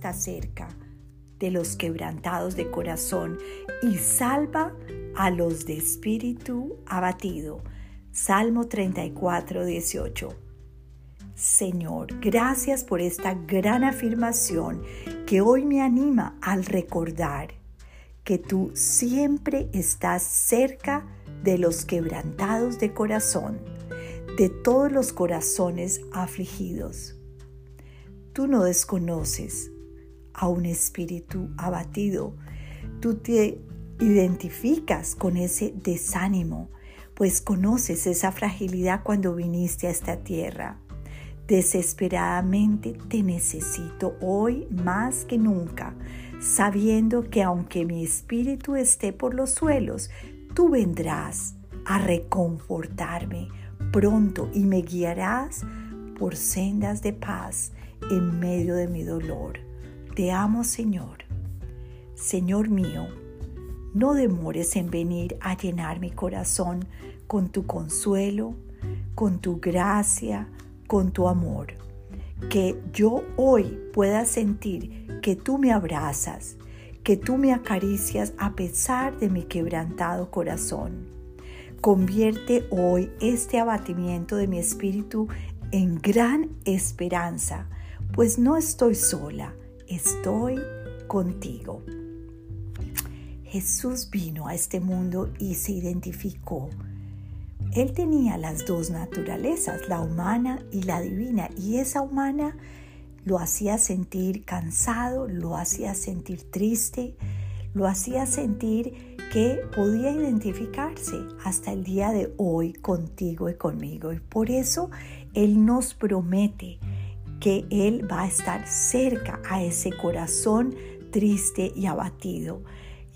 está cerca de los quebrantados de corazón y salva a los de espíritu abatido. Salmo 34, 18. Señor, gracias por esta gran afirmación que hoy me anima al recordar que tú siempre estás cerca de los quebrantados de corazón, de todos los corazones afligidos. Tú no desconoces a un espíritu abatido. Tú te identificas con ese desánimo, pues conoces esa fragilidad cuando viniste a esta tierra. Desesperadamente te necesito hoy más que nunca, sabiendo que aunque mi espíritu esté por los suelos, tú vendrás a reconfortarme pronto y me guiarás por sendas de paz en medio de mi dolor. Te amo, Señor. Señor mío, no demores en venir a llenar mi corazón con tu consuelo, con tu gracia, con tu amor. Que yo hoy pueda sentir que tú me abrazas, que tú me acaricias a pesar de mi quebrantado corazón. Convierte hoy este abatimiento de mi espíritu en gran esperanza, pues no estoy sola, estoy contigo. Jesús vino a este mundo y se identificó él tenía las dos naturalezas, la humana y la divina, y esa humana lo hacía sentir cansado, lo hacía sentir triste, lo hacía sentir que podía identificarse hasta el día de hoy contigo y conmigo. Y por eso Él nos promete que Él va a estar cerca a ese corazón triste y abatido.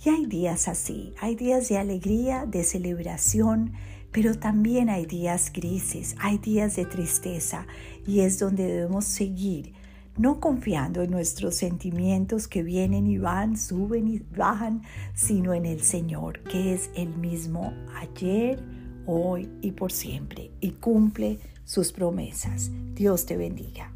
Y hay días así, hay días de alegría, de celebración, pero también hay días grises, hay días de tristeza y es donde debemos seguir, no confiando en nuestros sentimientos que vienen y van, suben y bajan, sino en el Señor, que es el mismo ayer, hoy y por siempre, y cumple sus promesas. Dios te bendiga.